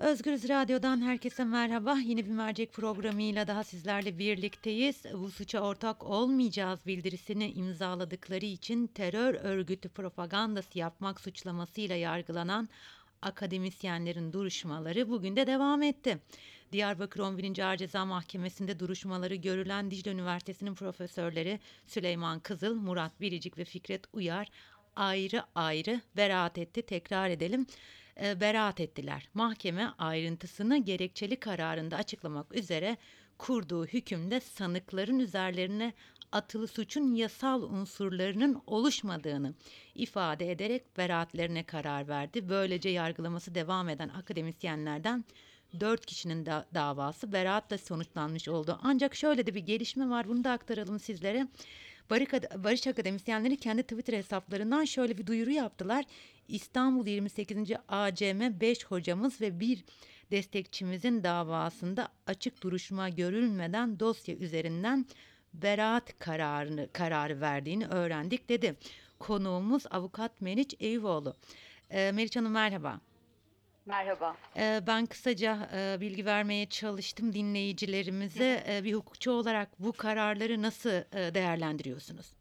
Özgürüz Radyo'dan herkese merhaba. Yeni bir mercek programıyla daha sizlerle birlikteyiz. Bu suça ortak olmayacağız bildirisini imzaladıkları için terör örgütü propagandası yapmak suçlamasıyla yargılanan akademisyenlerin duruşmaları bugün de devam etti. Diyarbakır 11. Ağır Ceza Mahkemesi'nde duruşmaları görülen Dicle Üniversitesi'nin profesörleri Süleyman Kızıl, Murat Biricik ve Fikret Uyar ayrı ayrı beraat etti. Tekrar edelim e, beraat ettiler. Mahkeme ayrıntısını gerekçeli kararında açıklamak üzere kurduğu hükümde sanıkların üzerlerine atılı suçun yasal unsurlarının oluşmadığını ifade ederek beraatlerine karar verdi. Böylece yargılaması devam eden akademisyenlerden dört kişinin da davası beraatla sonuçlanmış oldu. Ancak şöyle de bir gelişme var bunu da aktaralım sizlere. Barış Akademisyenleri kendi Twitter hesaplarından şöyle bir duyuru yaptılar. İstanbul 28. ACM 5 hocamız ve bir destekçimizin davasında açık duruşma görülmeden dosya üzerinden beraat kararını kararı verdiğini öğrendik dedi. Konuğumuz avukat Meriç Eyüboğlu. E, Meriç Hanım merhaba. Merhaba. E, ben kısaca e, bilgi vermeye çalıştım dinleyicilerimize. E, bir hukukçu olarak bu kararları nasıl e, değerlendiriyorsunuz?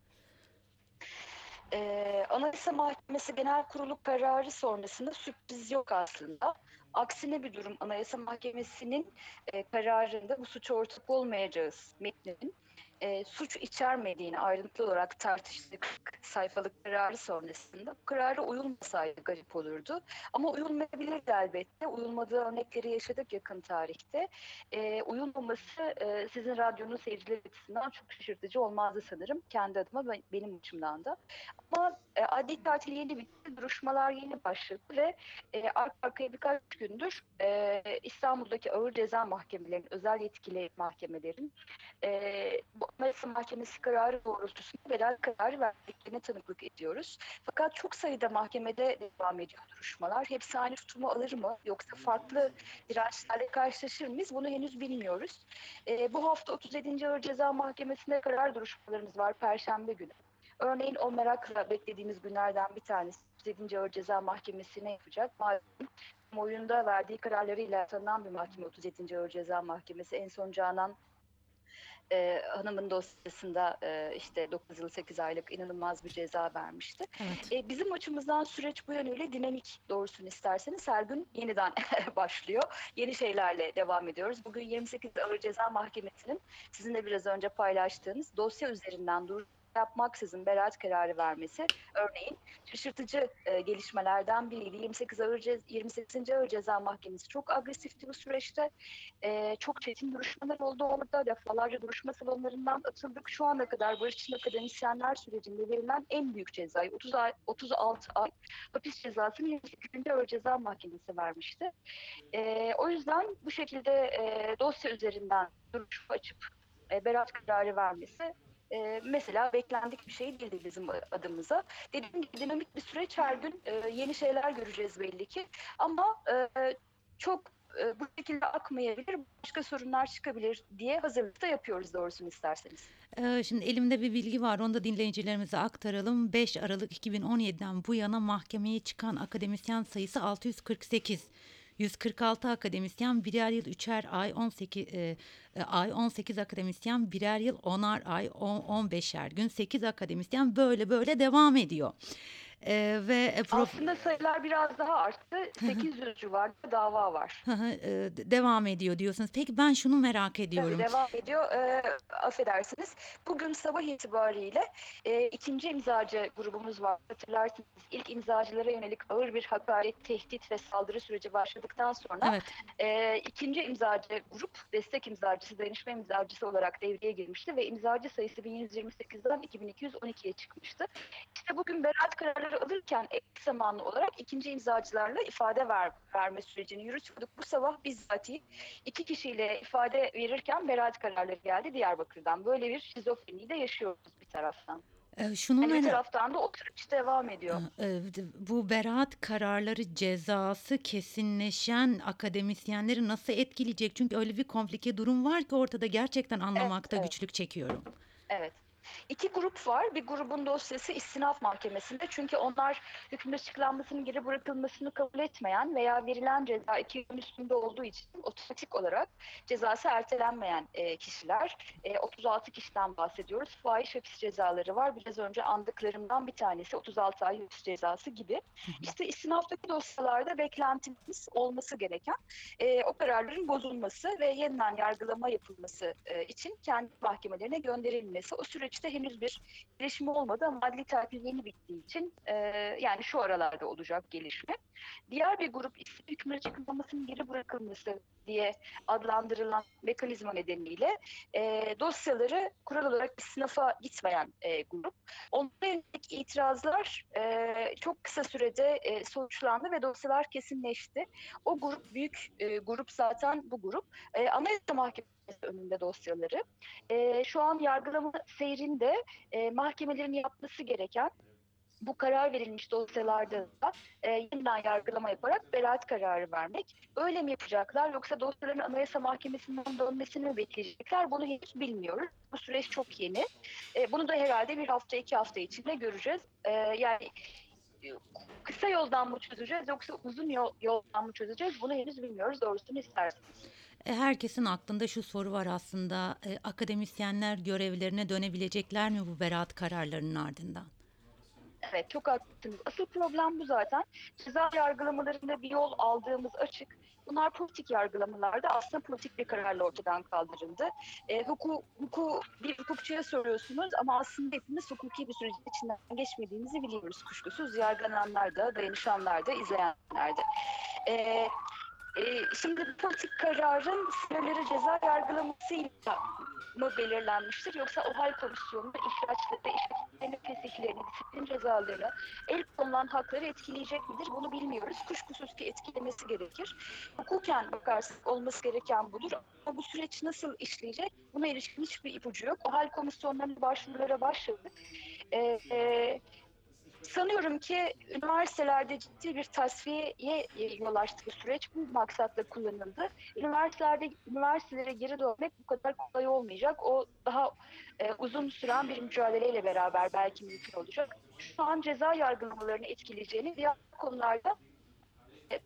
Ee, Anayasa Mahkemesi Genel Kurulu kararı sonrasında sürpriz yok aslında. Aksine bir durum Anayasa Mahkemesi'nin e, kararında bu suç ortak olmayacağız metninin e, suç içermediğini ayrıntılı olarak tartıştık sayfalık kararı sonrasında. Bu karara uyulmasaydı garip olurdu. Ama uyulmayabilirdi elbette. Uyulmadığı örnekleri yaşadık yakın tarihte. E, uyulmaması e, sizin radyonun seyircileri açısından çok şaşırtıcı olmazdı sanırım. Kendi adıma benim açımdan da. Ama e, adli tatil yeni bitti. Duruşmalar yeni başladı ve e, arka arkaya birkaç gündür e, İstanbul'daki ağır ceza mahkemelerinin, özel yetkili mahkemelerin e, bu Anayasa Mahkemesi kararı doğrultusunda bedel kararı verdiklerine tanıklık ediyoruz. Fakat çok sayıda mahkemede devam ediyor duruşmalar. Hepsi aynı tutumu alır mı yoksa farklı dirençlerle karşılaşır mıyız bunu henüz bilmiyoruz. E, bu hafta 37. Ağır Ceza Mahkemesi'nde karar duruşmalarımız var Perşembe günü. Örneğin o merakla beklediğimiz günlerden bir tanesi 37. Ağır Ceza Mahkemesi ne yapacak? Malum oyunda verdiği kararlarıyla tanınan bir mahkeme 37. Ağır Ceza Mahkemesi en son Canan e, hanımın dosyasında e, işte 9 yıl 8 aylık inanılmaz bir ceza vermişti. Evet. E, bizim açımızdan süreç bu yönüyle dinamik doğrusunu isterseniz her gün yeniden başlıyor. Yeni şeylerle devam ediyoruz. Bugün 28 Ağır Ceza Mahkemesi'nin sizinle biraz önce paylaştığınız dosya üzerinden dur yapmaksızın beraat kararı vermesi örneğin şaşırtıcı e, gelişmelerden biriydi. 28 Ağır, Ce 28. Ağır Ceza Mahkemesi çok agresifti bu süreçte. E, çok çetin duruşmalar oldu orada. Defalarca duruşma salonlarından atıldık. Şu ana kadar barış için akademisyenler sürecinde verilen en büyük cezayı 30 ay, 36 ay hapis cezasını 28. Ağır Ceza Mahkemesi vermişti. E, o yüzden bu şekilde e, dosya üzerinden duruşma açıp e, beraat kararı vermesi e, mesela beklendik bir şey değildi bizim adımıza. Dediğim gibi dinamik bir süreç her gün e, yeni şeyler göreceğiz belli ki. Ama e, çok e, bu şekilde akmayabilir, başka sorunlar çıkabilir diye hazırlıkta yapıyoruz doğrusunu isterseniz. Ee, şimdi elimde bir bilgi var onu da dinleyicilerimize aktaralım. 5 Aralık 2017'den bu yana mahkemeye çıkan akademisyen sayısı 648. 146 akademisyen birer yıl üçer ay 18 e, e, ay 18 akademisyen birer yıl onar ay 10 15'er gün 8 akademisyen böyle böyle devam ediyor. Ee, ve e, prof... Aslında sayılar biraz daha arttı. 800 civarında dava var. e, devam ediyor diyorsunuz. Peki ben şunu merak ediyorum. Tabii devam ediyor. E, affedersiniz. Bugün sabah itibariyle e, ikinci imzacı grubumuz var. Hatırlarsınız ilk imzacılara yönelik ağır bir hakaret, tehdit ve saldırı süreci başladıktan sonra evet. e, ikinci imzacı grup destek imzacısı, dayanışma imzacısı olarak devreye girmişti ve imzacı sayısı 1128'den 2212'ye çıkmıştı. İşte bugün beraat kararı kararı alırken ek zamanlı olarak ikinci imzacılarla ifade ver, verme sürecini yürütüyorduk. Bu sabah bizzati iki kişiyle ifade verirken beraat kararları geldi Diyarbakır'dan. Böyle bir şizofreniyi de yaşıyoruz bir taraftan. Ee, şunu yani bir taraftan da o süreç devam ediyor. Ee, bu beraat kararları cezası kesinleşen akademisyenleri nasıl etkileyecek? Çünkü öyle bir komplike durum var ki ortada gerçekten anlamakta evet, evet. güçlük çekiyorum. Evet. İki grup var. Bir grubun dosyası istinaf mahkemesinde. Çünkü onlar hükmün açıklanmasının geri bırakılmasını kabul etmeyen veya verilen ceza iki yılın üstünde olduğu için otomatik olarak cezası ertelenmeyen e, kişiler. E, 36 kişiden bahsediyoruz. Fahiş hapis cezaları var. Biraz önce andıklarımdan bir tanesi 36 ay hapis cezası gibi. İşte istinaftaki dosyalarda beklentimiz olması gereken e, o kararların bozulması ve yeniden yargılama yapılması e, için kendi mahkemelerine gönderilmesi. O süreçte henüz bir gelişme olmadı ama adli takip yeni bittiği için e, yani şu aralarda olacak gelişme. Diğer bir grup ise hükmün açıklamasının geri bırakılması diye adlandırılan mekanizma nedeniyle e, dosyaları kural olarak istinafa gitmeyen e, grup. Yönelik itirazlar e, çok kısa sürede e, sonuçlandı ve dosyalar kesinleşti. O grup büyük e, grup zaten bu grup. E, Anayasa Mahkemesi önünde dosyaları. E, şu an yargılama seyrinde e, mahkemelerin yapması gereken bu karar verilmiş dosyalarda da e, yeniden yargılama yaparak beraat kararı vermek. Öyle mi yapacaklar yoksa dosyaların Anayasa Mahkemesi'nden dönmesini mi bekleyecekler bunu henüz bilmiyoruz. Bu süreç çok yeni. E, bunu da herhalde bir hafta iki hafta içinde göreceğiz. E, yani e, kısa yoldan mı çözeceğiz yoksa uzun yol, yoldan mı çözeceğiz bunu henüz bilmiyoruz doğrusunu isterseniz. E, Herkesin aklında şu soru var aslında. E, akademisyenler görevlerine dönebilecekler mi bu beraat kararlarının ardından? Evet çok haklısınız. Asıl problem bu zaten. Ceza yargılamalarında bir yol aldığımız açık. Bunlar politik yargılamalarda aslında politik bir kararla ortadan kaldırıldı. E, huku, huku bir hukukçuya soruyorsunuz ama aslında hepimiz hukuki bir sürecin içinden geçmediğimizi biliyoruz kuşkusuz. Yargılananlar da, dayanışanlar da, izleyenler de. E, e, şimdi politik kararın sınırları ceza yargılamasıyla mı belirlenmiştir yoksa OHAL komisyonu ihraçları, işletmenin fesihlerini, disiplin cezalarını, el konulan hakları etkileyecek midir bunu bilmiyoruz. Kuşkusuz ki etkilemesi gerekir. Hukuken bakarsak olması gereken budur. Ama bu süreç nasıl işleyecek buna ilişkin hiçbir ipucu yok. OHAL komisyonlarının başvurulara başladık. Ee, e, Sanıyorum ki üniversitelerde ciddi bir tasfiyeye yol açtı bu süreç. Bu maksatla kullanıldı. Üniversitelerde üniversitelere geri dönmek bu kadar kolay olmayacak. O daha e, uzun süren bir mücadeleyle beraber belki mümkün olacak. Şu an ceza yargılamalarını etkileyeceğini diğer konularda e,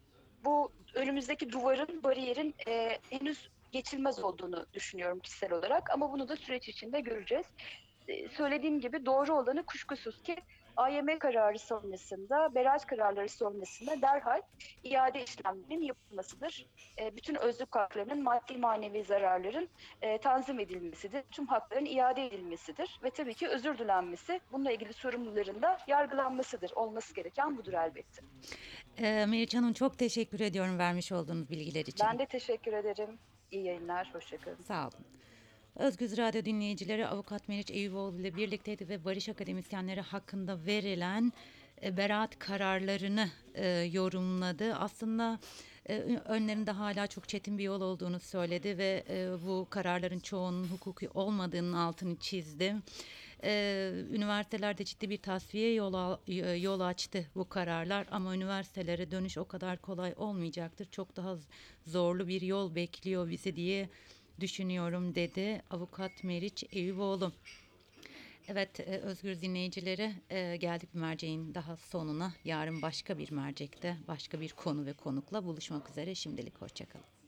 bu önümüzdeki duvarın, bariyerin e, henüz geçilmez olduğunu düşünüyorum kişisel olarak. Ama bunu da süreç içinde göreceğiz. E, söylediğim gibi doğru olanı kuşkusuz ki AYM kararı sonrasında, beraat kararları sonrasında derhal iade işlemlerinin yapılmasıdır. E, bütün özlük haklarının maddi manevi zararların e, tanzim edilmesidir. Tüm hakların iade edilmesidir. Ve tabii ki özür dilenmesi, bununla ilgili sorumluların da yargılanmasıdır. Olması gereken budur elbette. E, Meriç Hanım çok teşekkür ediyorum vermiş olduğunuz bilgiler için. Ben de teşekkür ederim. İyi yayınlar, hoşçakalın. Sağ olun. Özgüz Radyo dinleyicileri Avukat Meriç Eyüboğlu ile birlikteydi ve barış akademisyenleri hakkında verilen e, beraat kararlarını e, yorumladı. Aslında e, önlerinde hala çok çetin bir yol olduğunu söyledi ve e, bu kararların çoğunun hukuki olmadığının altını çizdi. E, üniversitelerde ciddi bir tasfiye yol, yol açtı bu kararlar ama üniversitelere dönüş o kadar kolay olmayacaktır. Çok daha zorlu bir yol bekliyor bizi diye düşünüyorum dedi avukat Meriç Eyüboğlu. Evet e, Özgür dinleyicileri e, geldik bir merceğin daha sonuna. Yarın başka bir mercekte başka bir konu ve konukla buluşmak üzere. Şimdilik hoşçakalın.